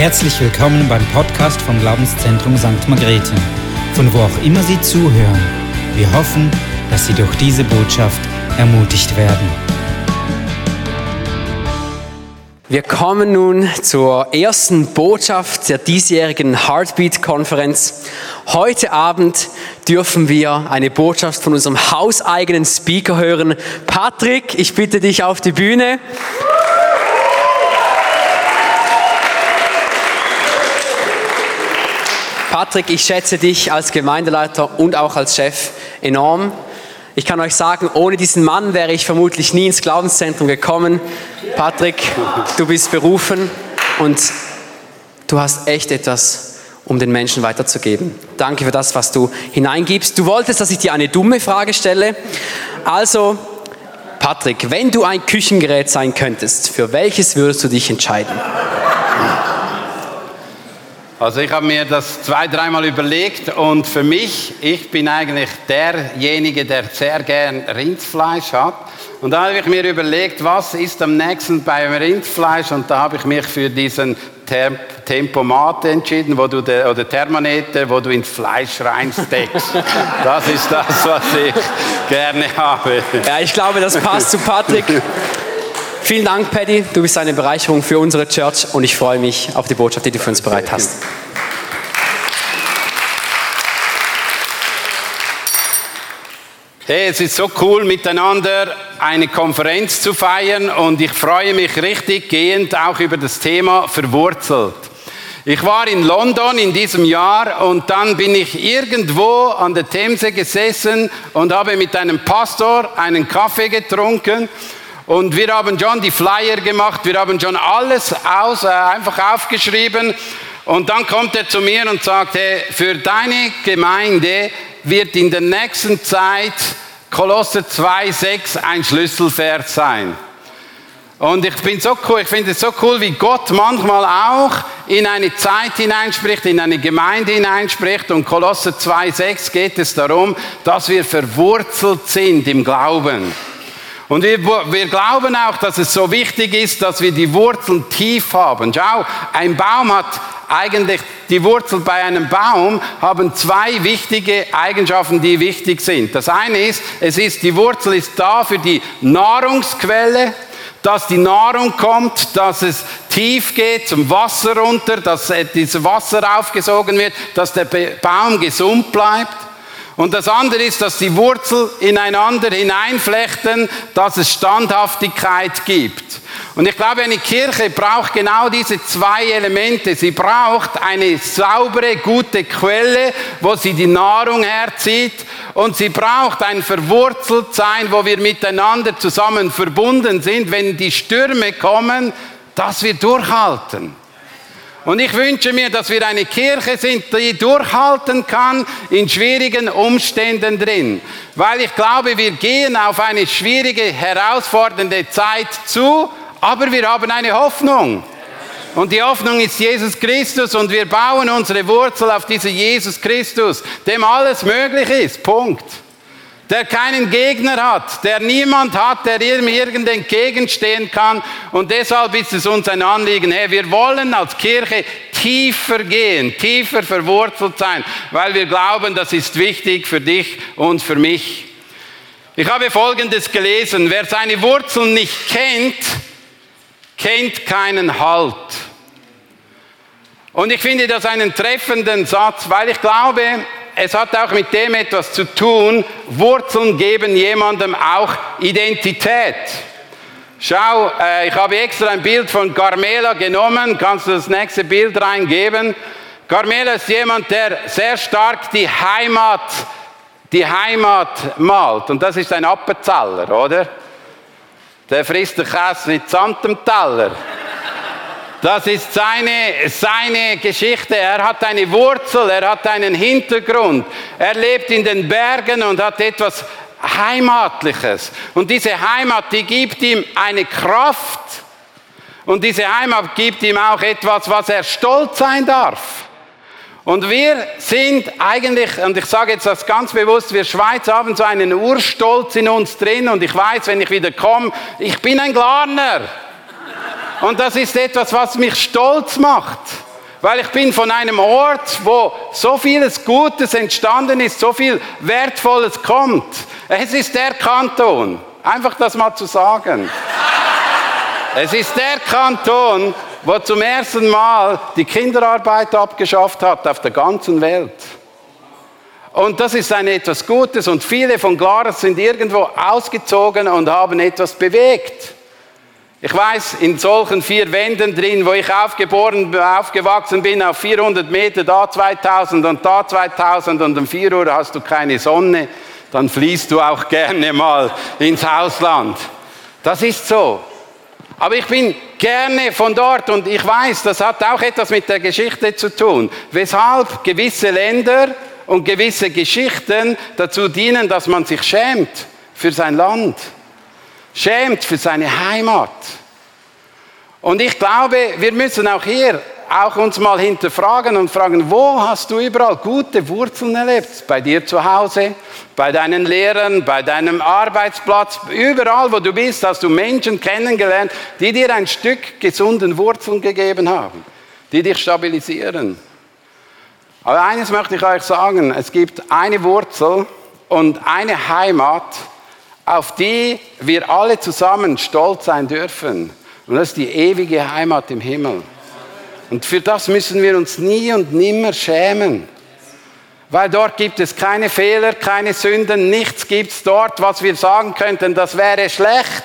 Herzlich willkommen beim Podcast vom Glaubenszentrum St. Margrethe, von wo auch immer Sie zuhören. Wir hoffen, dass Sie durch diese Botschaft ermutigt werden. Wir kommen nun zur ersten Botschaft der diesjährigen Heartbeat-Konferenz. Heute Abend dürfen wir eine Botschaft von unserem hauseigenen Speaker hören. Patrick, ich bitte dich auf die Bühne. Patrick, ich schätze dich als Gemeindeleiter und auch als Chef enorm. Ich kann euch sagen, ohne diesen Mann wäre ich vermutlich nie ins Glaubenszentrum gekommen. Patrick, du bist berufen und du hast echt etwas, um den Menschen weiterzugeben. Danke für das, was du hineingibst. Du wolltest, dass ich dir eine dumme Frage stelle. Also, Patrick, wenn du ein Küchengerät sein könntest, für welches würdest du dich entscheiden? Also ich habe mir das zwei, dreimal überlegt und für mich, ich bin eigentlich derjenige, der sehr gern Rindfleisch hat. Und da habe ich mir überlegt, was ist am nächsten beim Rindfleisch und da habe ich mich für diesen Tempomat entschieden, wo du de, oder Thermometer, wo du ins Fleisch reinsteckst. Das ist das, was ich gerne habe. Ja, ich glaube, das passt zu Patrick. Vielen Dank, Paddy. Du bist eine Bereicherung für unsere Church und ich freue mich auf die Botschaft, die du für uns bereit hast. Hey, es ist so cool, miteinander eine Konferenz zu feiern und ich freue mich richtig gehend auch über das Thema verwurzelt. Ich war in London in diesem Jahr und dann bin ich irgendwo an der Themse gesessen und habe mit einem Pastor einen Kaffee getrunken und wir haben schon die Flyer gemacht, wir haben schon alles aus, äh, einfach aufgeschrieben. Und dann kommt er zu mir und sagt, hey, für deine Gemeinde wird in der nächsten Zeit Kolosser 2,6 ein Schlüsselvers sein. Und ich bin so cool, ich finde es so cool, wie Gott manchmal auch in eine Zeit hineinspricht, in eine Gemeinde hineinspricht. Und Kolosser 2,6 geht es darum, dass wir verwurzelt sind im Glauben. Und wir, wir glauben auch, dass es so wichtig ist, dass wir die Wurzeln tief haben. Schau, ein Baum hat eigentlich, die Wurzel bei einem Baum haben zwei wichtige Eigenschaften, die wichtig sind. Das eine ist, es ist, die Wurzel ist da für die Nahrungsquelle, dass die Nahrung kommt, dass es tief geht zum Wasser runter, dass dieses Wasser aufgesogen wird, dass der Baum gesund bleibt. Und das andere ist, dass die Wurzel ineinander hineinflechten, dass es Standhaftigkeit gibt. Und ich glaube, eine Kirche braucht genau diese zwei Elemente. Sie braucht eine saubere, gute Quelle, wo sie die Nahrung herzieht. Und sie braucht ein Verwurzeltsein, wo wir miteinander zusammen verbunden sind, wenn die Stürme kommen, dass wir durchhalten. Und ich wünsche mir, dass wir eine Kirche sind, die durchhalten kann in schwierigen Umständen drin. Weil ich glaube, wir gehen auf eine schwierige, herausfordernde Zeit zu, aber wir haben eine Hoffnung. Und die Hoffnung ist Jesus Christus und wir bauen unsere Wurzel auf diesen Jesus Christus, dem alles möglich ist. Punkt der keinen Gegner hat, der niemand hat, der ihm irgend entgegenstehen kann. Und deshalb ist es uns ein Anliegen, hey, wir wollen als Kirche tiefer gehen, tiefer verwurzelt sein, weil wir glauben, das ist wichtig für dich und für mich. Ich habe Folgendes gelesen, wer seine Wurzeln nicht kennt, kennt keinen Halt. Und ich finde das einen treffenden Satz, weil ich glaube, es hat auch mit dem etwas zu tun. Wurzeln geben jemandem auch Identität. Schau, äh, ich habe extra ein Bild von Carmela genommen. Kannst du das nächste Bild reingeben? Carmela ist jemand, der sehr stark die Heimat, die Heimat malt. Und das ist ein Appenzeller, oder? Der frisst den Käse mit Sand Teller. Das ist seine, seine Geschichte. Er hat eine Wurzel, er hat einen Hintergrund. Er lebt in den Bergen und hat etwas Heimatliches. Und diese Heimat, die gibt ihm eine Kraft. Und diese Heimat gibt ihm auch etwas, was er stolz sein darf. Und wir sind eigentlich, und ich sage jetzt das ganz bewusst, wir Schweizer haben so einen Urstolz in uns drin und ich weiß, wenn ich wieder komme, ich bin ein Glarner. Und das ist etwas, was mich stolz macht. Weil ich bin von einem Ort, wo so vieles Gutes entstanden ist, so viel Wertvolles kommt. Es ist der Kanton. Einfach das mal zu sagen. Es ist der Kanton, wo zum ersten Mal die Kinderarbeit abgeschafft hat auf der ganzen Welt. Und das ist ein etwas Gutes und viele von Glarus sind irgendwo ausgezogen und haben etwas bewegt. Ich weiß, in solchen vier Wänden drin, wo ich aufgeboren, aufgewachsen bin, auf 400 Meter, da 2000 und da 2000 und um 4 Uhr hast du keine Sonne, dann fließt du auch gerne mal ins Ausland. Das ist so. Aber ich bin gerne von dort und ich weiß, das hat auch etwas mit der Geschichte zu tun. Weshalb gewisse Länder und gewisse Geschichten dazu dienen, dass man sich schämt für sein Land, schämt für seine Heimat. Und ich glaube, wir müssen auch hier auch uns mal hinterfragen und fragen, wo hast du überall gute Wurzeln erlebt? Bei dir zu Hause, bei deinen Lehrern, bei deinem Arbeitsplatz, überall, wo du bist, hast du Menschen kennengelernt, die dir ein Stück gesunden Wurzeln gegeben haben, die dich stabilisieren. Aber eines möchte ich euch sagen, es gibt eine Wurzel und eine Heimat, auf die wir alle zusammen stolz sein dürfen. Und das ist die ewige Heimat im Himmel. Und für das müssen wir uns nie und nimmer schämen. Weil dort gibt es keine Fehler, keine Sünden, nichts gibt es dort, was wir sagen könnten, das wäre schlecht.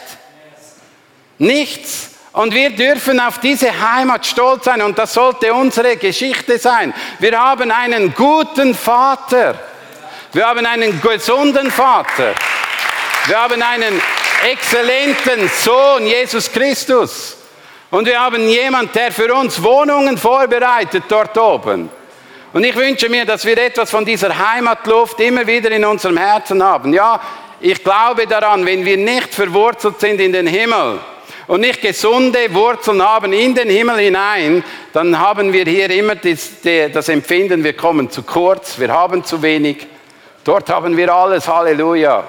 Nichts. Und wir dürfen auf diese Heimat stolz sein und das sollte unsere Geschichte sein. Wir haben einen guten Vater. Wir haben einen gesunden Vater. Wir haben einen exzellenten Sohn, Jesus Christus. Und wir haben jemand, der für uns Wohnungen vorbereitet dort oben. Und ich wünsche mir, dass wir etwas von dieser Heimatluft immer wieder in unserem Herzen haben. Ja, ich glaube daran, wenn wir nicht verwurzelt sind in den Himmel und nicht gesunde Wurzeln haben in den Himmel hinein, dann haben wir hier immer das, das Empfinden, wir kommen zu kurz, wir haben zu wenig. Dort haben wir alles, Halleluja.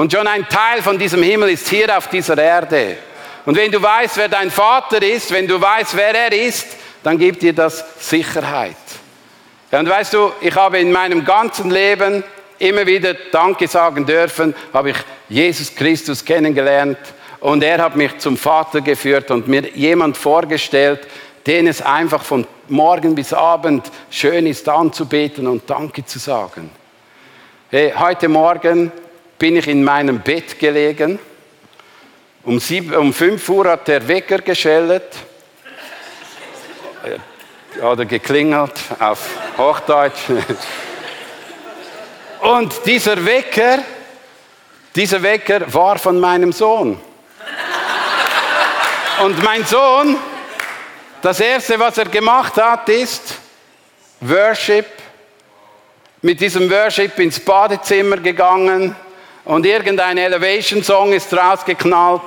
Und schon ein Teil von diesem Himmel ist hier auf dieser Erde. Und wenn du weißt, wer dein Vater ist, wenn du weißt, wer er ist, dann gibt dir das Sicherheit. Ja, und weißt du, ich habe in meinem ganzen Leben immer wieder Danke sagen dürfen, habe ich Jesus Christus kennengelernt und er hat mich zum Vater geführt und mir jemand vorgestellt, den es einfach von morgen bis Abend schön ist anzubeten und Danke zu sagen. Hey, heute Morgen bin ich in meinem Bett gelegen um, sieben, um 5 Uhr hat der Wecker geschellt äh, oder geklingelt auf Hochdeutsch. Und dieser Wecker, dieser Wecker war von meinem Sohn. Und mein Sohn, das erste, was er gemacht hat, ist Worship. Mit diesem Worship ins Badezimmer gegangen, und irgendein Elevation-Song ist rausgeknallt.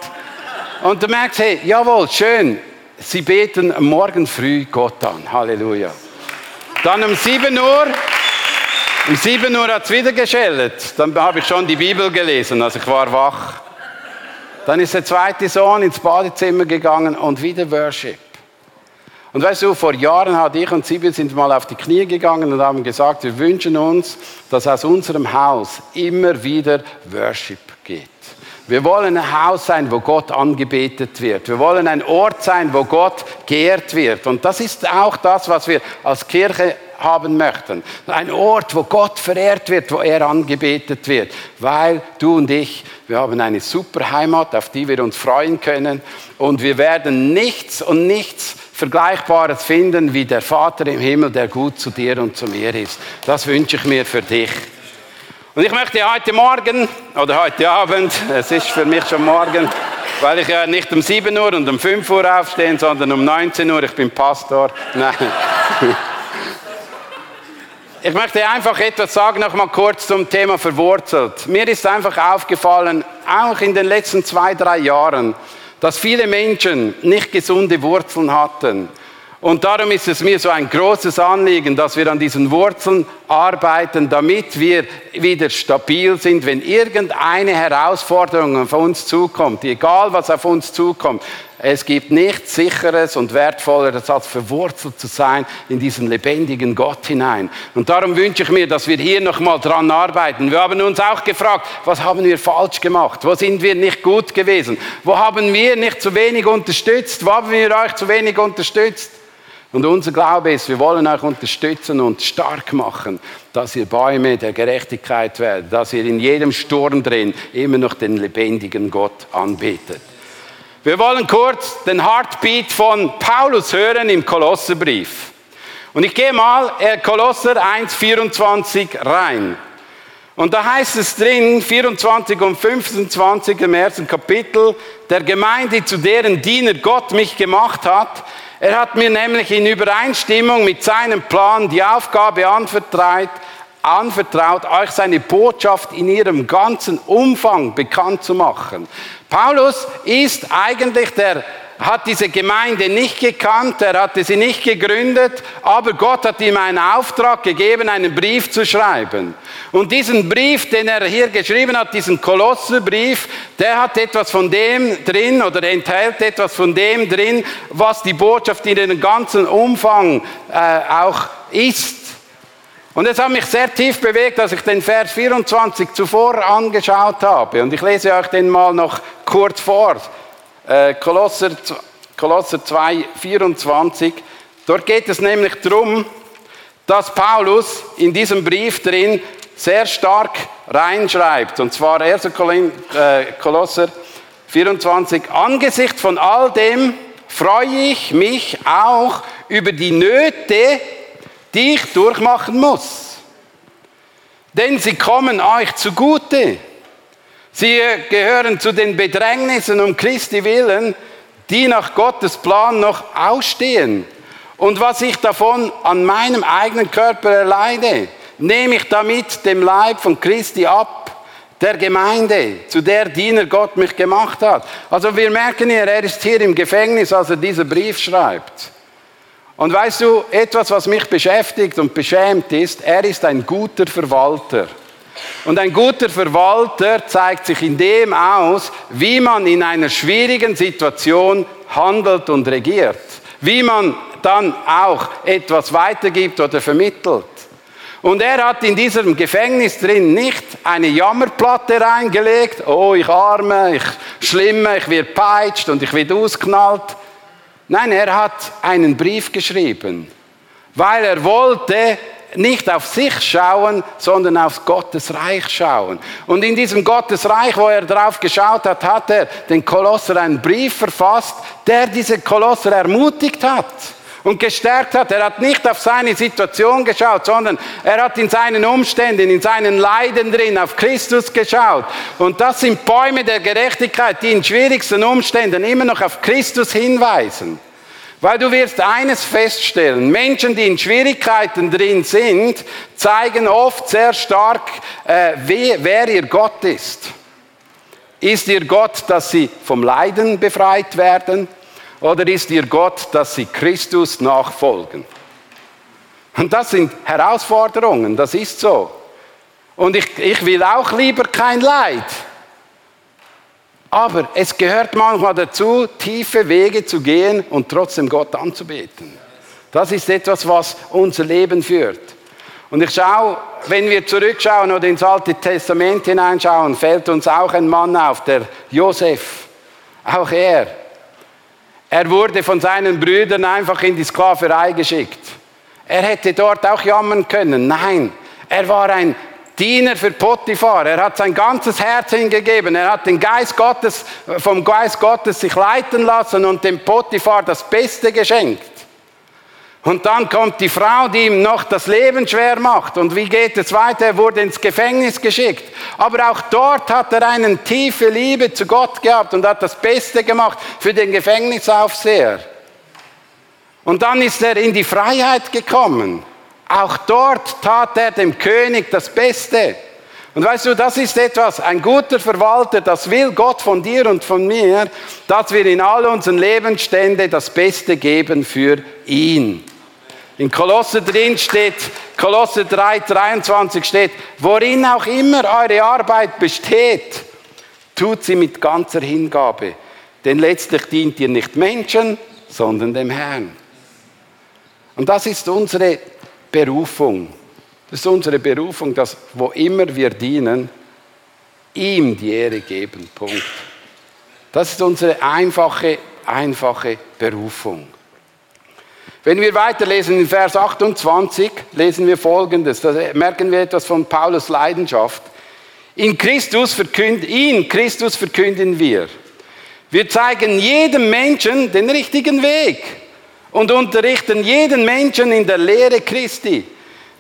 Und du merkst, hey, jawohl, schön, sie beten morgen früh Gott an. Halleluja. Dann um 7 Uhr, um 7 Uhr hat es wieder geschellt. Dann habe ich schon die Bibel gelesen, also ich war wach. Dann ist der zweite Sohn ins Badezimmer gegangen und wieder Worship. Und weißt du, vor Jahren hatte ich und Sibyl sind mal auf die Knie gegangen und haben gesagt, wir wünschen uns, dass aus unserem Haus immer wieder Worship geht. Wir wollen ein Haus sein, wo Gott angebetet wird. Wir wollen ein Ort sein, wo Gott geehrt wird. Und das ist auch das, was wir als Kirche haben möchten. Ein Ort, wo Gott verehrt wird, wo er angebetet wird. Weil du und ich, wir haben eine super Heimat, auf die wir uns freuen können. Und wir werden nichts und nichts Vergleichbares finden wie der Vater im Himmel, der gut zu dir und zu mir ist. Das wünsche ich mir für dich. Und ich möchte heute Morgen oder heute Abend, es ist für mich schon morgen, weil ich ja nicht um 7 Uhr und um 5 Uhr aufstehe, sondern um 19 Uhr, ich bin Pastor. Nein. Ich möchte einfach etwas sagen, noch mal kurz zum Thema verwurzelt. Mir ist einfach aufgefallen, auch in den letzten zwei, drei Jahren, dass viele Menschen nicht gesunde Wurzeln hatten. Und darum ist es mir so ein großes Anliegen, dass wir an diesen Wurzeln arbeiten, damit wir wieder stabil sind, wenn irgendeine Herausforderung auf uns zukommt, egal was auf uns zukommt. Es gibt nichts sicheres und wertvolleres, als verwurzelt zu sein in diesen lebendigen Gott hinein. Und darum wünsche ich mir, dass wir hier nochmal dran arbeiten. Wir haben uns auch gefragt, was haben wir falsch gemacht? Wo sind wir nicht gut gewesen? Wo haben wir nicht zu wenig unterstützt? Wo haben wir euch zu wenig unterstützt? Und unser Glaube ist, wir wollen euch unterstützen und stark machen, dass ihr Bäume der Gerechtigkeit werdet, dass ihr in jedem Sturm drin immer noch den lebendigen Gott anbetet. Wir wollen kurz den Heartbeat von Paulus hören im Kolosserbrief. Und ich gehe mal äh, Kolosser 1,24 rein. Und da heißt es drin, 24 und 25 im ersten Kapitel, der Gemeinde, zu deren Diener Gott mich gemacht hat, er hat mir nämlich in Übereinstimmung mit seinem Plan die Aufgabe anvertraut, anvertraut, euch seine Botschaft in ihrem ganzen Umfang bekannt zu machen. Paulus ist eigentlich der hat diese Gemeinde nicht gekannt, er hatte sie nicht gegründet, aber Gott hat ihm einen Auftrag gegeben, einen Brief zu schreiben. Und diesen Brief, den er hier geschrieben hat, diesen Kolosserbrief, der hat etwas von dem drin oder enthält etwas von dem drin, was die Botschaft in den ganzen Umfang äh, auch ist. Und es hat mich sehr tief bewegt, als ich den Vers 24 zuvor angeschaut habe. Und ich lese euch den mal noch kurz vor. Äh, Kolosser, Kolosser 2, 24. Dort geht es nämlich darum, dass Paulus in diesem Brief drin sehr stark reinschreibt. Und zwar 1. Äh, Kolosser 24. Angesichts von all dem freue ich mich auch über die Nöte, die ich durchmachen muss. Denn sie kommen euch zugute. Sie gehören zu den Bedrängnissen um Christi willen, die nach Gottes Plan noch ausstehen. Und was ich davon an meinem eigenen Körper erleide, nehme ich damit dem Leib von Christi ab, der Gemeinde, zu der Diener Gott mich gemacht hat. Also wir merken hier, er ist hier im Gefängnis, als er diesen Brief schreibt. Und weißt du, etwas, was mich beschäftigt und beschämt ist, er ist ein guter Verwalter. Und ein guter Verwalter zeigt sich in dem aus, wie man in einer schwierigen Situation handelt und regiert. Wie man dann auch etwas weitergibt oder vermittelt. Und er hat in diesem Gefängnis drin nicht eine Jammerplatte reingelegt, oh ich arme, ich schlimme, ich werde peitscht und ich werde ausknallt. Nein, er hat einen Brief geschrieben, weil er wollte nicht auf sich schauen, sondern auf Gottes Reich schauen. Und in diesem Gottes Reich, wo er drauf geschaut hat, hat er den Kolosser einen Brief verfasst, der diese Kolosser ermutigt hat und gestärkt hat. Er hat nicht auf seine Situation geschaut, sondern er hat in seinen Umständen, in seinen Leiden drin auf Christus geschaut. Und das sind Bäume der Gerechtigkeit, die in schwierigsten Umständen immer noch auf Christus hinweisen. Weil du wirst eines feststellen, Menschen, die in Schwierigkeiten drin sind, zeigen oft sehr stark, äh, wer ihr Gott ist. Ist ihr Gott, dass sie vom Leiden befreit werden? Oder ist ihr Gott, dass sie Christus nachfolgen? Und das sind Herausforderungen, das ist so. Und ich, ich will auch lieber kein Leid. Aber es gehört manchmal dazu, tiefe Wege zu gehen und trotzdem Gott anzubeten. Das ist etwas, was unser Leben führt. Und ich schaue, wenn wir zurückschauen oder ins Alte Testament hineinschauen, fällt uns auch ein Mann auf, der Josef. Auch er. Er wurde von seinen Brüdern einfach in die Sklaverei geschickt. Er hätte dort auch jammern können. Nein, er war ein Diener für Potiphar. Er hat sein ganzes Herz hingegeben. Er hat den Geist Gottes, vom Geist Gottes sich leiten lassen und dem Potiphar das Beste geschenkt. Und dann kommt die Frau, die ihm noch das Leben schwer macht. Und wie geht es weiter? Er wurde ins Gefängnis geschickt. Aber auch dort hat er eine tiefe Liebe zu Gott gehabt und hat das Beste gemacht für den Gefängnisaufseher. Und dann ist er in die Freiheit gekommen. Auch dort tat er dem König das Beste. Und weißt du, das ist etwas, ein guter Verwalter, das will Gott von dir und von mir, dass wir in all unseren Lebensständen das Beste geben für ihn. In Kolosse drin steht, Kolosse 3, 23 steht, worin auch immer eure Arbeit besteht, tut sie mit ganzer Hingabe. denn letztlich dient ihr nicht Menschen, sondern dem Herrn. Und das ist unsere Berufung. Das ist unsere Berufung, dass wo immer wir dienen, ihm die Ehre geben. Punkt. Das ist unsere einfache, einfache Berufung. Wenn wir weiterlesen in Vers 28, lesen wir Folgendes. Da merken wir etwas von Paulus Leidenschaft. In Christus verkünden, ihn, Christus verkünden wir. Wir zeigen jedem Menschen den richtigen Weg und unterrichten jeden Menschen in der Lehre Christi.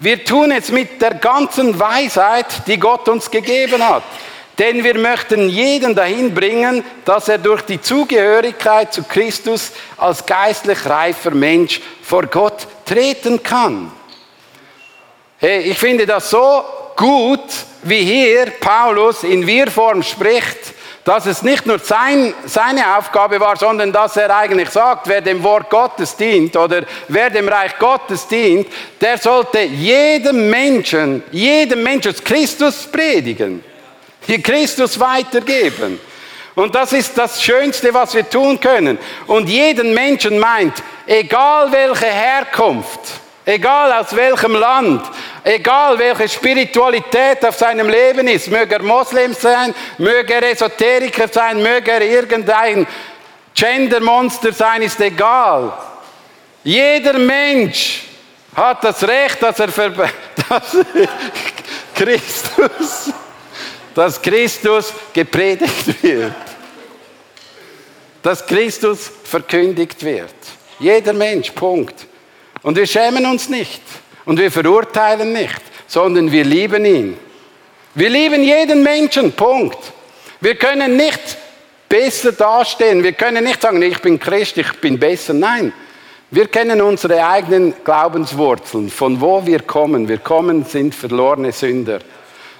Wir tun es mit der ganzen Weisheit, die Gott uns gegeben hat. Denn wir möchten jeden dahin bringen, dass er durch die Zugehörigkeit zu Christus als geistlich reifer Mensch vor Gott treten kann. Hey, ich finde das so gut, wie hier Paulus in Wir-Form spricht, dass es nicht nur sein, seine Aufgabe war, sondern dass er eigentlich sagt, wer dem Wort Gottes dient oder wer dem Reich Gottes dient, der sollte jedem Menschen, jedem Menschen Christus predigen Christus weitergeben. Und das ist das Schönste, was wir tun können. Und jeden Menschen meint, egal welche Herkunft, egal aus welchem Land, egal welche Spiritualität auf seinem Leben ist, möge er Moslem sein, möge er Esoteriker sein, möge er irgendein Gendermonster sein, ist egal. Jeder Mensch hat das Recht, dass er dass Christus dass Christus gepredigt wird. Dass Christus verkündigt wird. Jeder Mensch, Punkt. Und wir schämen uns nicht und wir verurteilen nicht, sondern wir lieben ihn. Wir lieben jeden Menschen, Punkt. Wir können nicht besser dastehen. Wir können nicht sagen, ich bin Christ, ich bin besser. Nein, wir kennen unsere eigenen Glaubenswurzeln, von wo wir kommen. Wir kommen, sind verlorene Sünder.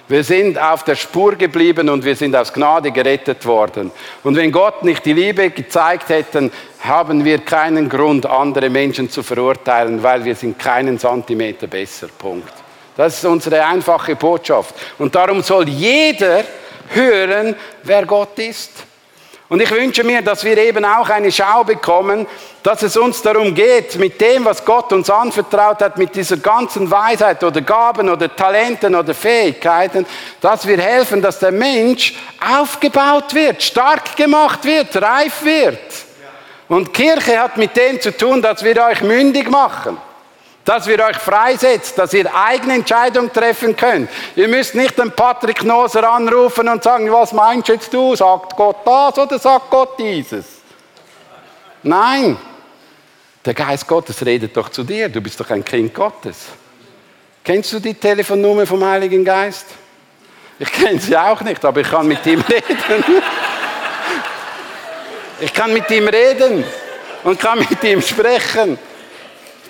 Wir sind auf der Spur geblieben und wir sind aus Gnade gerettet worden. Und wenn Gott nicht die Liebe gezeigt hätte, haben wir keinen Grund, andere Menschen zu verurteilen, weil wir sind keinen Zentimeter besser. Punkt. Das ist unsere einfache Botschaft. Und darum soll jeder hören, wer Gott ist. Und ich wünsche mir, dass wir eben auch eine Schau bekommen, dass es uns darum geht, mit dem, was Gott uns anvertraut hat, mit dieser ganzen Weisheit oder Gaben oder Talenten oder Fähigkeiten, dass wir helfen, dass der Mensch aufgebaut wird, stark gemacht wird, reif wird. Und Kirche hat mit dem zu tun, dass wir euch mündig machen dass wir euch freisetzt, dass ihr eigene Entscheidungen treffen könnt. Ihr müsst nicht den Patrick Noser anrufen und sagen, was meinst jetzt du? Sagt Gott das oder sagt Gott dieses? Nein, der Geist Gottes redet doch zu dir, du bist doch ein Kind Gottes. Kennst du die Telefonnummer vom Heiligen Geist? Ich kenne sie auch nicht, aber ich kann mit ihm reden. Ich kann mit ihm reden und kann mit ihm sprechen.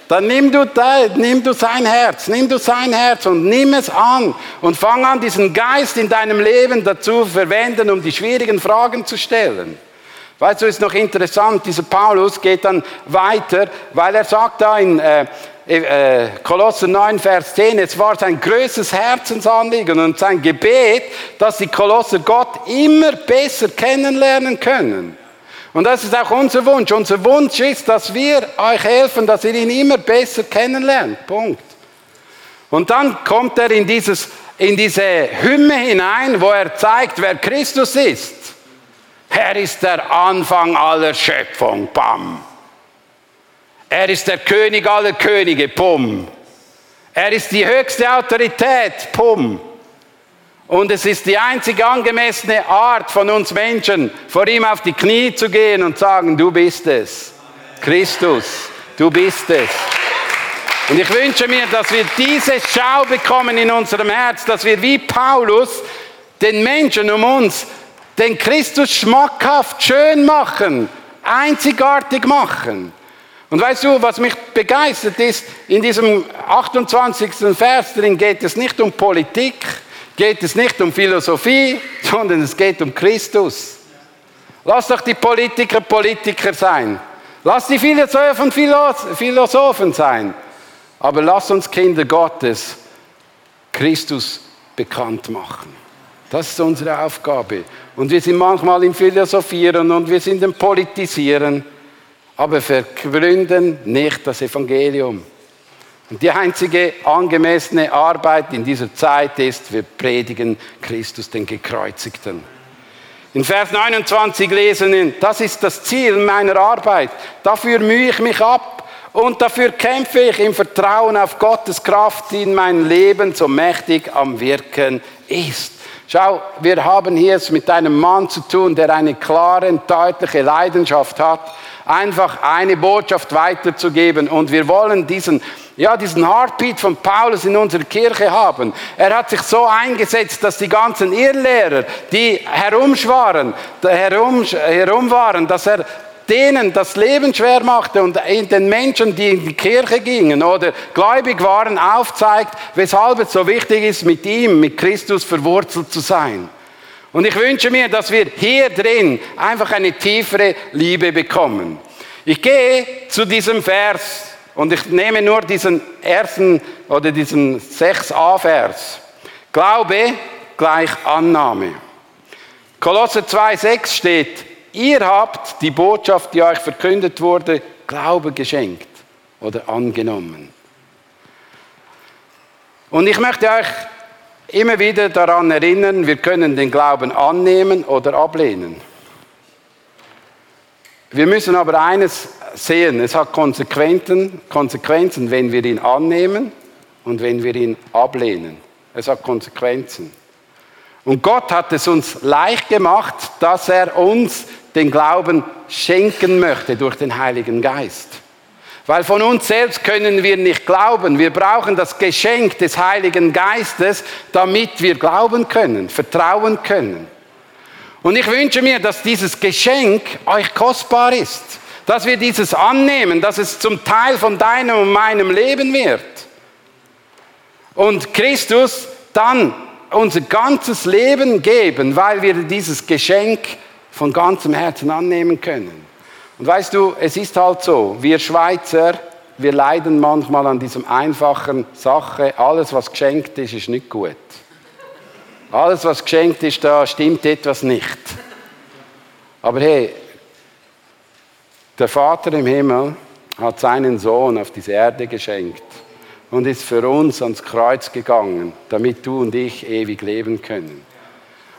Dann nimm du, nimm du sein Herz, nimm du sein Herz und nimm es an und fang an, diesen Geist in deinem Leben dazu verwenden, um die schwierigen Fragen zu stellen. Weißt du, ist noch interessant, dieser Paulus geht dann weiter, weil er sagt da in äh, äh, Kolosser 9, Vers 10, es war sein größtes Herzensanliegen und sein Gebet, dass die Kolosser Gott immer besser kennenlernen können. Und das ist auch unser Wunsch. Unser Wunsch ist, dass wir euch helfen, dass ihr ihn immer besser kennenlernt. Punkt. Und dann kommt er in, dieses, in diese Hymne hinein, wo er zeigt, wer Christus ist. Er ist der Anfang aller Schöpfung. Bam. Er ist der König aller Könige. Pum. Er ist die höchste Autorität. Pum. Und es ist die einzig angemessene Art von uns Menschen, vor ihm auf die Knie zu gehen und sagen, du bist es. Christus, du bist es. Und ich wünsche mir, dass wir diese Schau bekommen in unserem Herz, dass wir wie Paulus den Menschen um uns den Christus schmackhaft schön machen, einzigartig machen. Und weißt du, was mich begeistert ist, in diesem 28. Vers drin geht es nicht um Politik, geht es nicht um Philosophie, sondern es geht um Christus. Lass doch die Politiker Politiker sein. Lass die Philosophen Philosophen sein. Aber lass uns Kinder Gottes Christus bekannt machen. Das ist unsere Aufgabe. Und wir sind manchmal im Philosophieren und wir sind im Politisieren, aber vergründen nicht das Evangelium. Und die einzige angemessene Arbeit in dieser Zeit ist, wir predigen Christus den Gekreuzigten. In Vers 29 lesen wir, das ist das Ziel meiner Arbeit. Dafür mühe ich mich ab und dafür kämpfe ich im Vertrauen auf Gottes Kraft, die in meinem Leben so mächtig am Wirken ist. Schau, wir haben hier es mit einem Mann zu tun, der eine klare deutliche Leidenschaft hat, einfach eine Botschaft weiterzugeben. Und wir wollen diesen, ja, diesen Heartbeat von Paulus in unserer Kirche haben. Er hat sich so eingesetzt, dass die ganzen Irrlehrer, die herumschwaren, herum, herum waren, dass er denen das Leben schwer machte und den Menschen, die in die Kirche gingen oder gläubig waren, aufzeigt, weshalb es so wichtig ist, mit ihm, mit Christus verwurzelt zu sein. Und ich wünsche mir, dass wir hier drin einfach eine tiefere Liebe bekommen. Ich gehe zu diesem Vers und ich nehme nur diesen ersten oder diesen 6a-Vers. Glaube gleich Annahme. Kolosse 2,6 steht, Ihr habt die Botschaft, die euch verkündet wurde, Glaube geschenkt oder angenommen. Und ich möchte euch immer wieder daran erinnern, wir können den Glauben annehmen oder ablehnen. Wir müssen aber eines sehen, es hat Konsequenzen, Konsequenzen, wenn wir ihn annehmen und wenn wir ihn ablehnen. Es hat Konsequenzen. Und Gott hat es uns leicht gemacht, dass er uns den Glauben schenken möchte durch den Heiligen Geist. Weil von uns selbst können wir nicht glauben. Wir brauchen das Geschenk des Heiligen Geistes, damit wir glauben können, vertrauen können. Und ich wünsche mir, dass dieses Geschenk euch kostbar ist. Dass wir dieses annehmen, dass es zum Teil von deinem und meinem Leben wird. Und Christus dann unser ganzes Leben geben, weil wir dieses Geschenk von ganzem Herzen annehmen können. Und weißt du, es ist halt so, wir Schweizer, wir leiden manchmal an diesem einfachen Sache, alles was geschenkt ist, ist nicht gut. Alles was geschenkt ist, da stimmt etwas nicht. Aber hey, der Vater im Himmel hat seinen Sohn auf diese Erde geschenkt und ist für uns ans Kreuz gegangen, damit du und ich ewig leben können.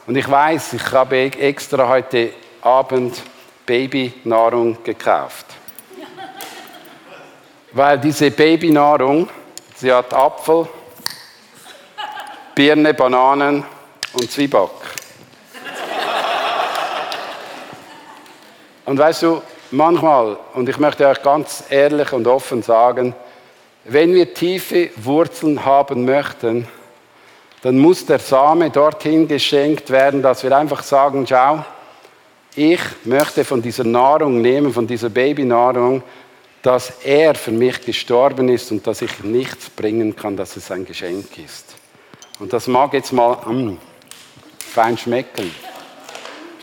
Und ich weiß, ich habe extra heute Abend Babynahrung gekauft. Weil diese Babynahrung, sie hat Apfel, Birne, Bananen und Zwieback. Und weißt du, manchmal, und ich möchte euch ganz ehrlich und offen sagen, wenn wir tiefe Wurzeln haben möchten, dann muss der Same dorthin geschenkt werden, dass wir einfach sagen, schau, ich möchte von dieser Nahrung nehmen, von dieser Babynahrung, dass er für mich gestorben ist und dass ich nichts bringen kann, dass es ein Geschenk ist. Und das mag jetzt mal mm, fein schmecken,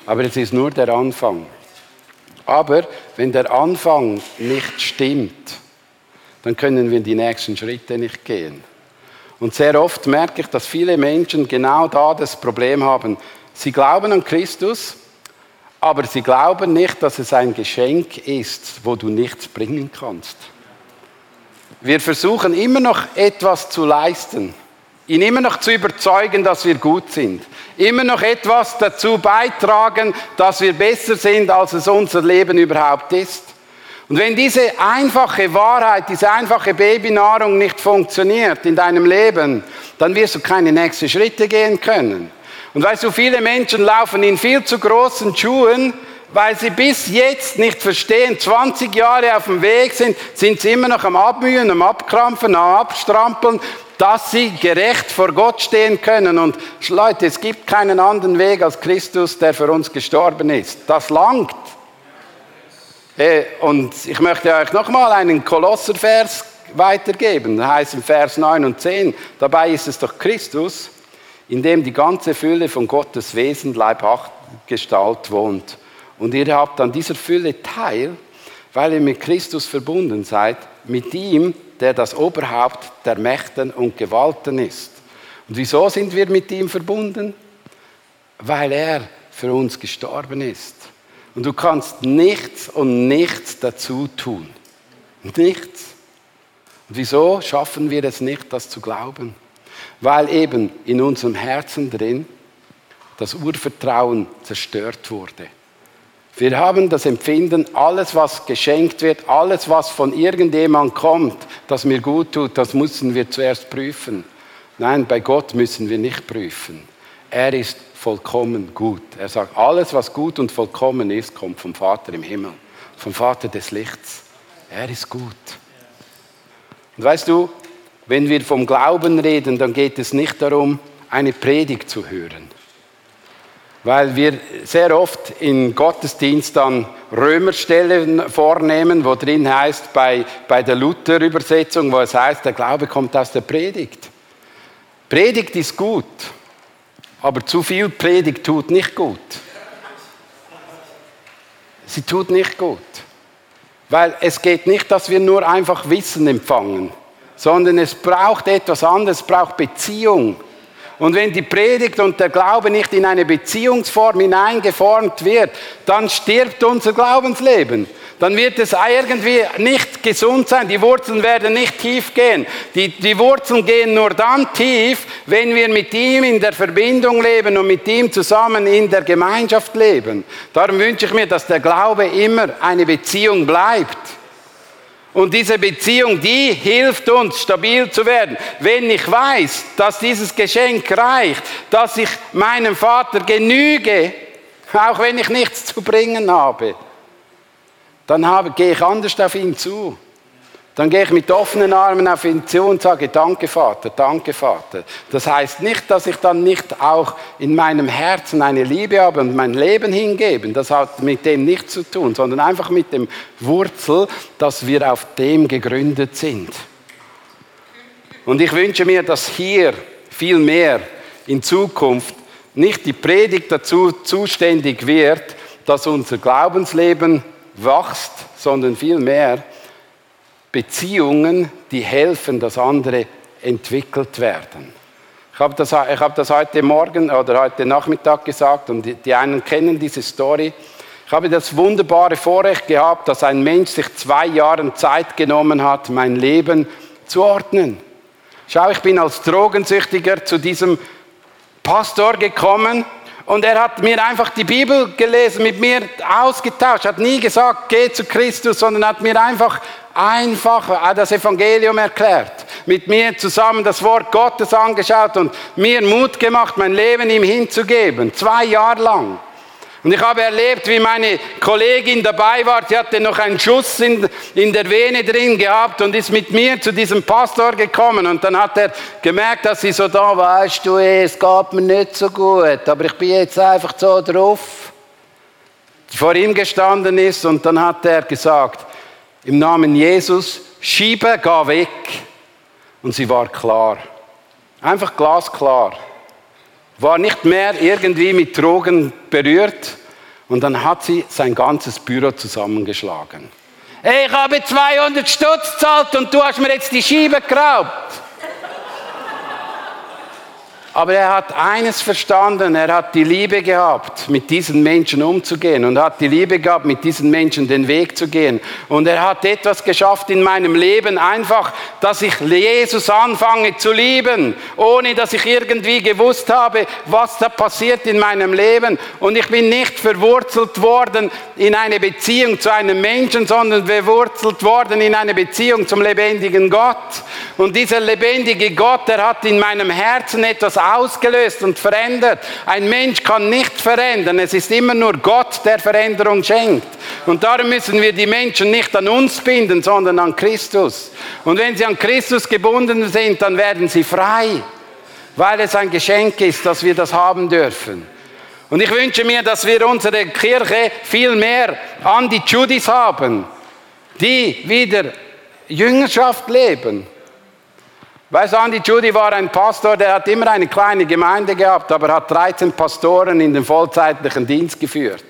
aber es ist nur der Anfang. Aber wenn der Anfang nicht stimmt, dann können wir die nächsten Schritte nicht gehen. Und sehr oft merke ich, dass viele Menschen genau da das Problem haben. Sie glauben an Christus, aber sie glauben nicht, dass es ein Geschenk ist, wo du nichts bringen kannst. Wir versuchen immer noch etwas zu leisten, ihn immer noch zu überzeugen, dass wir gut sind, immer noch etwas dazu beitragen, dass wir besser sind, als es unser Leben überhaupt ist. Und wenn diese einfache Wahrheit, diese einfache Babynahrung nicht funktioniert in deinem Leben, dann wirst du keine nächsten Schritte gehen können. Und weißt du, viele Menschen laufen in viel zu großen Schuhen, weil sie bis jetzt nicht verstehen, 20 Jahre auf dem Weg sind, sind sie immer noch am Abmühen, am Abkrampfen, am Abstrampeln, dass sie gerecht vor Gott stehen können. Und Leute, es gibt keinen anderen Weg als Christus, der für uns gestorben ist. Das langt. Äh, und ich möchte euch nochmal einen Kolosservers weitergeben. Da heißt im Vers 9 und 10, dabei ist es doch Christus, in dem die ganze Fülle von Gottes Wesen, Leibhaft, Gestalt wohnt. Und ihr habt an dieser Fülle teil, weil ihr mit Christus verbunden seid, mit ihm, der das Oberhaupt der Mächten und Gewalten ist. Und wieso sind wir mit ihm verbunden? weil er für uns gestorben ist. Und du kannst nichts und nichts dazu tun. Nichts. Und wieso schaffen wir es nicht, das zu glauben? Weil eben in unserem Herzen drin das Urvertrauen zerstört wurde. Wir haben das Empfinden, alles, was geschenkt wird, alles, was von irgendjemand kommt, das mir gut tut, das müssen wir zuerst prüfen. Nein, bei Gott müssen wir nicht prüfen. Er ist vollkommen gut. Er sagt, alles, was gut und vollkommen ist, kommt vom Vater im Himmel, vom Vater des Lichts. Er ist gut. Und weißt du, wenn wir vom Glauben reden, dann geht es nicht darum, eine Predigt zu hören. Weil wir sehr oft in Gottesdienst dann Römerstellen vornehmen, wo drin heißt, bei, bei der Luther-Übersetzung, wo es heißt, der Glaube kommt aus der Predigt. Predigt ist gut, aber zu viel Predigt tut nicht gut. Sie tut nicht gut. Weil es geht nicht, dass wir nur einfach Wissen empfangen, sondern es braucht etwas anderes, es braucht Beziehung. Und wenn die Predigt und der Glaube nicht in eine Beziehungsform hineingeformt wird, dann stirbt unser Glaubensleben. Dann wird es irgendwie nicht gesund sein. Die Wurzeln werden nicht tief gehen. Die, die Wurzeln gehen nur dann tief, wenn wir mit ihm in der Verbindung leben und mit ihm zusammen in der Gemeinschaft leben. Darum wünsche ich mir, dass der Glaube immer eine Beziehung bleibt. Und diese Beziehung, die hilft uns, stabil zu werden. Wenn ich weiß, dass dieses Geschenk reicht, dass ich meinem Vater genüge, auch wenn ich nichts zu bringen habe, dann habe, gehe ich anders auf ihn zu. Dann gehe ich mit offenen Armen auf ihn zu und sage, danke Vater, danke Vater. Das heißt nicht, dass ich dann nicht auch in meinem Herzen eine Liebe habe und mein Leben hingeben. Das hat mit dem nichts zu tun, sondern einfach mit dem Wurzel, dass wir auf dem gegründet sind. Und ich wünsche mir, dass hier viel mehr in Zukunft nicht die Predigt dazu zuständig wird, dass unser Glaubensleben wächst, sondern vielmehr, Beziehungen, die helfen, dass andere entwickelt werden. Ich habe das, ich habe das heute Morgen oder heute Nachmittag gesagt und die, die einen kennen diese Story. Ich habe das wunderbare Vorrecht gehabt, dass ein Mensch sich zwei Jahre Zeit genommen hat, mein Leben zu ordnen. Schau, ich bin als Drogensüchtiger zu diesem Pastor gekommen und er hat mir einfach die Bibel gelesen, mit mir ausgetauscht, hat nie gesagt, geh zu Christus, sondern hat mir einfach einfach das Evangelium erklärt, mit mir zusammen das Wort Gottes angeschaut und mir Mut gemacht, mein Leben ihm hinzugeben, zwei Jahre lang. Und ich habe erlebt, wie meine Kollegin dabei war, sie hatte noch einen Schuss in, in der Vene drin gehabt und ist mit mir zu diesem Pastor gekommen. Und dann hat er gemerkt, dass sie so da, weißt du, es geht mir nicht so gut, aber ich bin jetzt einfach so drauf. Vor ihm gestanden ist und dann hat er gesagt, im Namen Jesus, schiebe, geh weg. Und sie war klar. Einfach glasklar. War nicht mehr irgendwie mit Drogen berührt. Und dann hat sie sein ganzes Büro zusammengeschlagen. Ich habe 200 Stutz zahlt und du hast mir jetzt die Schiebe geraubt. Aber er hat eines verstanden, er hat die Liebe gehabt, mit diesen Menschen umzugehen und hat die Liebe gehabt, mit diesen Menschen den Weg zu gehen. Und er hat etwas geschafft in meinem Leben, einfach, dass ich Jesus anfange zu lieben, ohne dass ich irgendwie gewusst habe, was da passiert in meinem Leben. Und ich bin nicht verwurzelt worden in eine Beziehung zu einem Menschen, sondern verwurzelt worden in eine Beziehung zum lebendigen Gott. Und dieser lebendige Gott, der hat in meinem Herzen etwas ausgelöst und verändert. Ein Mensch kann nicht verändern. Es ist immer nur Gott, der Veränderung schenkt. Und darum müssen wir die Menschen nicht an uns binden, sondern an Christus. Und wenn sie an Christus gebunden sind, dann werden sie frei, weil es ein Geschenk ist, dass wir das haben dürfen. Und ich wünsche mir, dass wir unsere Kirche viel mehr an die Judis haben, die wieder Jüngerschaft leben Weißt du, Andy Judy war ein Pastor, der hat immer eine kleine Gemeinde gehabt, aber hat 13 Pastoren in den vollzeitlichen Dienst geführt.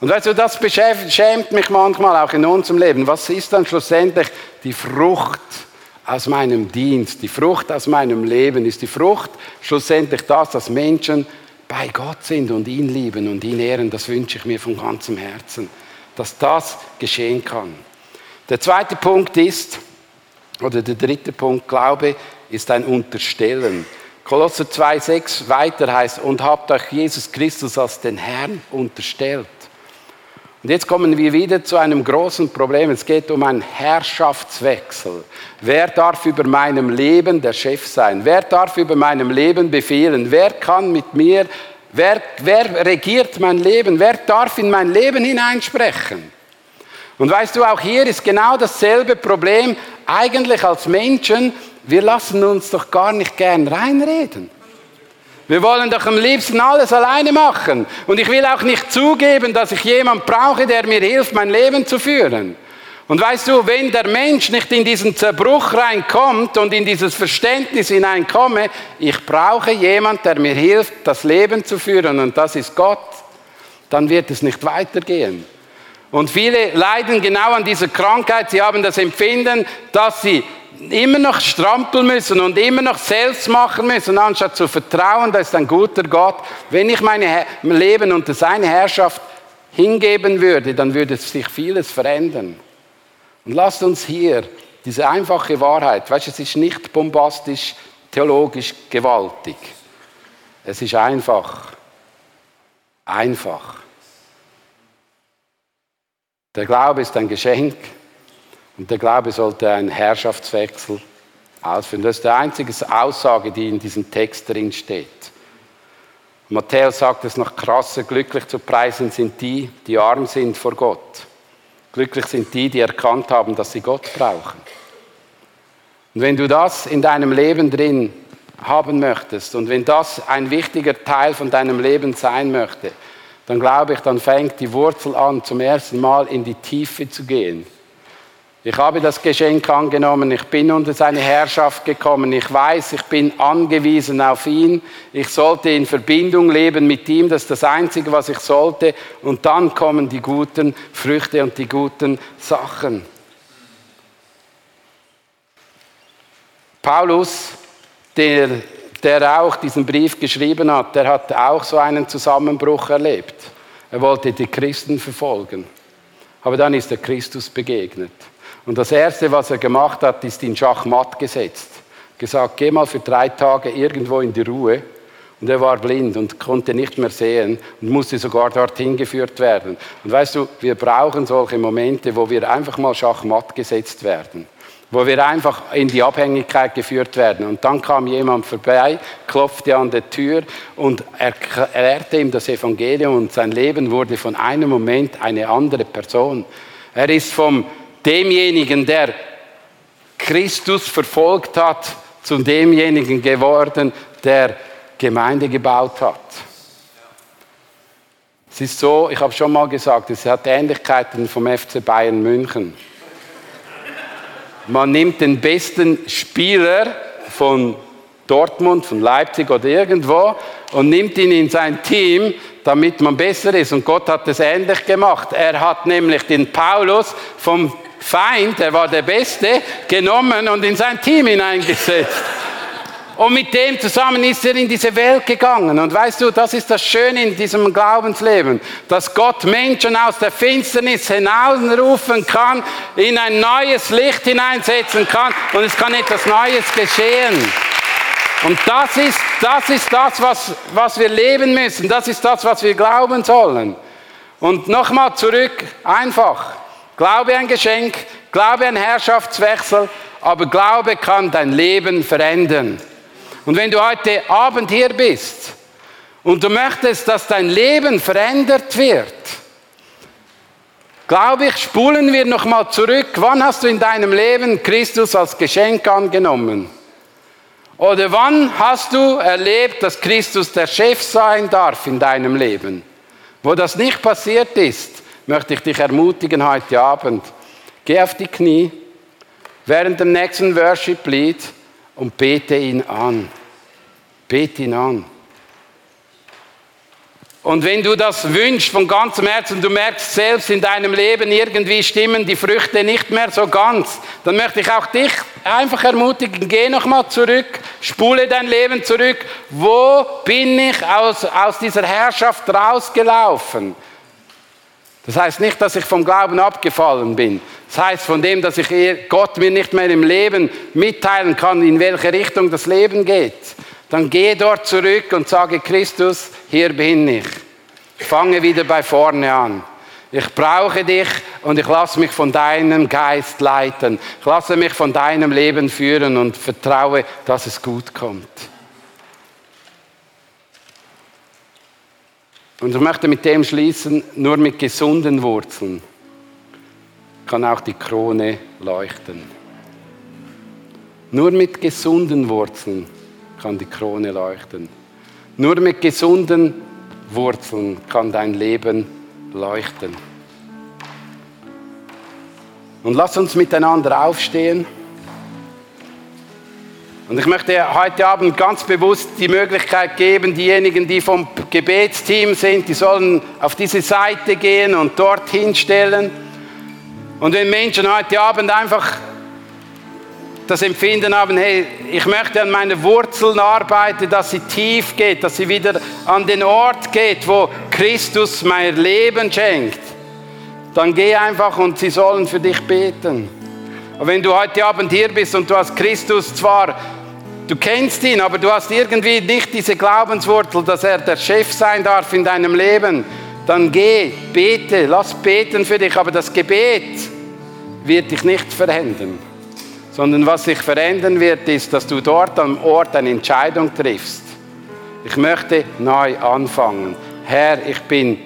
Und weißt du, das schämt mich manchmal auch in unserem Leben. Was ist dann schlussendlich die Frucht aus meinem Dienst? Die Frucht aus meinem Leben ist die Frucht schlussendlich das, dass Menschen bei Gott sind und ihn lieben und ihn ehren, das wünsche ich mir von ganzem Herzen, dass das geschehen kann. Der zweite Punkt ist, oder der dritte Punkt, Glaube ist ein Unterstellen. Kolosser 2,6 weiter heißt, und habt euch Jesus Christus als den Herrn unterstellt. Und jetzt kommen wir wieder zu einem großen Problem. Es geht um einen Herrschaftswechsel. Wer darf über meinem Leben der Chef sein? Wer darf über meinem Leben befehlen? Wer kann mit mir, wer, wer regiert mein Leben? Wer darf in mein Leben hineinsprechen? Und weißt du, auch hier ist genau dasselbe Problem. Eigentlich als Menschen, wir lassen uns doch gar nicht gern reinreden. Wir wollen doch am liebsten alles alleine machen. Und ich will auch nicht zugeben, dass ich jemand brauche, der mir hilft, mein Leben zu führen. Und weißt du, wenn der Mensch nicht in diesen Zerbruch reinkommt und in dieses Verständnis hineinkomme, ich brauche jemand, der mir hilft, das Leben zu führen, und das ist Gott, dann wird es nicht weitergehen. Und viele leiden genau an dieser Krankheit. Sie haben das Empfinden, dass sie immer noch strampeln müssen und immer noch selbst machen müssen, anstatt zu vertrauen, da ist ein guter Gott. Wenn ich mein Leben unter seine Herrschaft hingeben würde, dann würde sich vieles verändern. Und lasst uns hier diese einfache Wahrheit, weißt du, es ist nicht bombastisch, theologisch gewaltig. Es ist einfach. Einfach. Der Glaube ist ein Geschenk. Und der Glaube sollte einen Herrschaftswechsel ausführen. Das ist die einzige Aussage, die in diesem Text drin steht. Matthäus sagt es noch krasser, glücklich zu preisen sind die, die arm sind vor Gott. Glücklich sind die, die erkannt haben, dass sie Gott brauchen. Und wenn du das in deinem Leben drin haben möchtest und wenn das ein wichtiger Teil von deinem Leben sein möchte, dann glaube ich, dann fängt die Wurzel an, zum ersten Mal in die Tiefe zu gehen. Ich habe das Geschenk angenommen, ich bin unter seine Herrschaft gekommen, ich weiß, ich bin angewiesen auf ihn, ich sollte in Verbindung leben mit ihm, das ist das Einzige, was ich sollte, und dann kommen die guten Früchte und die guten Sachen. Paulus, der, der auch diesen Brief geschrieben hat, der hat auch so einen Zusammenbruch erlebt. Er wollte die Christen verfolgen, aber dann ist er Christus begegnet. Und das Erste, was er gemacht hat, ist ihn Schachmatt gesetzt. Gesagt, geh mal für drei Tage irgendwo in die Ruhe. Und er war blind und konnte nicht mehr sehen und musste sogar dorthin geführt werden. Und weißt du, wir brauchen solche Momente, wo wir einfach mal Schachmatt gesetzt werden. Wo wir einfach in die Abhängigkeit geführt werden. Und dann kam jemand vorbei, klopfte an der Tür und erklärte ihm das Evangelium und sein Leben wurde von einem Moment eine andere Person. Er ist vom demjenigen, der Christus verfolgt hat, zu demjenigen geworden, der Gemeinde gebaut hat. Es ist so, ich habe schon mal gesagt, es hat Ähnlichkeiten vom FC Bayern München. Man nimmt den besten Spieler von Dortmund, von Leipzig oder irgendwo und nimmt ihn in sein Team, damit man besser ist. Und Gott hat es ähnlich gemacht. Er hat nämlich den Paulus vom Feind, der war der Beste, genommen und in sein Team hineingesetzt. Und mit dem zusammen ist er in diese Welt gegangen. Und weißt du, das ist das Schöne in diesem Glaubensleben, dass Gott Menschen aus der Finsternis hinausrufen kann, in ein neues Licht hineinsetzen kann und es kann etwas Neues geschehen. Und das ist das, ist das was, was wir leben müssen. Das ist das, was wir glauben sollen. Und nochmal zurück, einfach. Glaube ein Geschenk, Glaube ein Herrschaftswechsel, aber Glaube kann dein Leben verändern. Und wenn du heute Abend hier bist und du möchtest, dass dein Leben verändert wird, glaube ich, spulen wir nochmal zurück. Wann hast du in deinem Leben Christus als Geschenk angenommen? Oder wann hast du erlebt, dass Christus der Chef sein darf in deinem Leben? Wo das nicht passiert ist, möchte ich dich ermutigen heute Abend. Geh auf die Knie während dem nächsten Worship-Lied und bete ihn an. Bete ihn an. Und wenn du das wünschst von ganzem Herzen, du merkst selbst in deinem Leben irgendwie stimmen die Früchte nicht mehr so ganz, dann möchte ich auch dich einfach ermutigen, geh nochmal zurück, spule dein Leben zurück. Wo bin ich aus, aus dieser Herrschaft rausgelaufen? Das heißt nicht, dass ich vom Glauben abgefallen bin. Das heißt von dem, dass ich Gott mir nicht mehr im Leben mitteilen kann, in welche Richtung das Leben geht dann geh dort zurück und sage, Christus, hier bin ich. Ich fange wieder bei vorne an. Ich brauche dich und ich lasse mich von deinem Geist leiten. Ich lasse mich von deinem Leben führen und vertraue, dass es gut kommt. Und ich möchte mit dem schließen, nur mit gesunden Wurzeln kann auch die Krone leuchten. Nur mit gesunden Wurzeln kann die Krone leuchten. Nur mit gesunden Wurzeln kann dein Leben leuchten. Und lass uns miteinander aufstehen. Und ich möchte heute Abend ganz bewusst die Möglichkeit geben, diejenigen, die vom Gebetsteam sind, die sollen auf diese Seite gehen und dorthin stellen. Und wenn Menschen heute Abend einfach das Empfinden haben, hey, ich möchte an meine Wurzeln arbeiten, dass sie tief geht, dass sie wieder an den Ort geht, wo Christus mein Leben schenkt, dann geh einfach und sie sollen für dich beten. Und wenn du heute Abend hier bist und du hast Christus zwar, du kennst ihn, aber du hast irgendwie nicht diese Glaubenswurzel, dass er der Chef sein darf in deinem Leben, dann geh, bete, lass beten für dich, aber das Gebet wird dich nicht verändern sondern was sich verändern wird, ist, dass du dort am Ort eine Entscheidung triffst. Ich möchte neu anfangen. Herr, ich bin,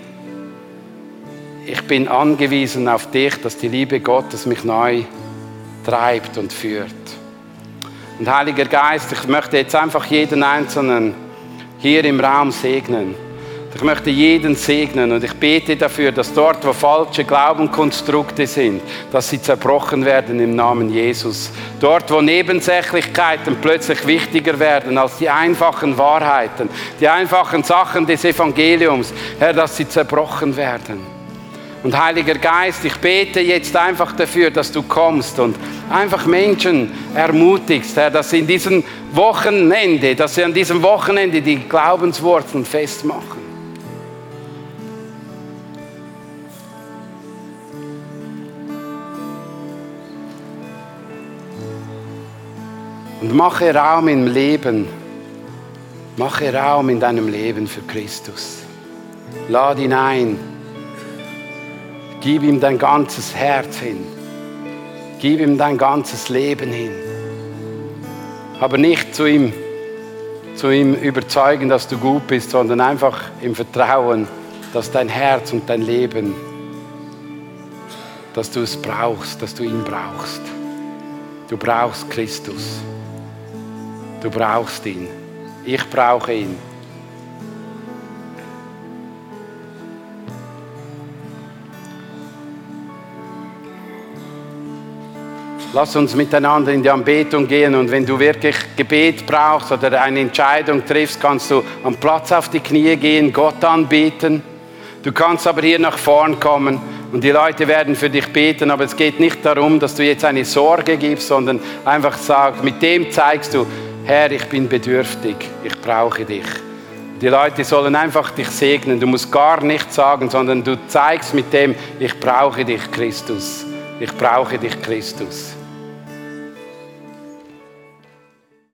ich bin angewiesen auf dich, dass die Liebe Gottes mich neu treibt und führt. Und Heiliger Geist, ich möchte jetzt einfach jeden Einzelnen hier im Raum segnen. Ich möchte jeden segnen und ich bete dafür, dass dort, wo falsche Glaubenkonstrukte sind, dass sie zerbrochen werden im Namen Jesus. Dort, wo Nebensächlichkeiten plötzlich wichtiger werden als die einfachen Wahrheiten, die einfachen Sachen des Evangeliums, Herr, dass sie zerbrochen werden. Und Heiliger Geist, ich bete jetzt einfach dafür, dass du kommst und einfach Menschen ermutigst, Herr, dass sie in diesem Wochenende, dass sie an diesem Wochenende die Glaubenswurzeln festmachen. Und mache Raum im Leben. Mache Raum in deinem Leben für Christus. Lad ihn ein. Gib ihm dein ganzes Herz hin. Gib ihm dein ganzes Leben hin. Aber nicht zu ihm, zu ihm überzeugen, dass du gut bist, sondern einfach im Vertrauen, dass dein Herz und dein Leben, dass du es brauchst, dass du ihn brauchst. Du brauchst Christus. Du brauchst ihn. Ich brauche ihn. Lass uns miteinander in die Anbetung gehen und wenn du wirklich Gebet brauchst oder eine Entscheidung triffst, kannst du am Platz auf die Knie gehen, Gott anbeten. Du kannst aber hier nach vorn kommen und die Leute werden für dich beten, aber es geht nicht darum, dass du jetzt eine Sorge gibst, sondern einfach sagst, mit dem zeigst du, Herr, ich bin bedürftig, ich brauche dich. Die Leute sollen einfach dich segnen. Du musst gar nichts sagen, sondern du zeigst mit dem, ich brauche dich, Christus. Ich brauche dich, Christus.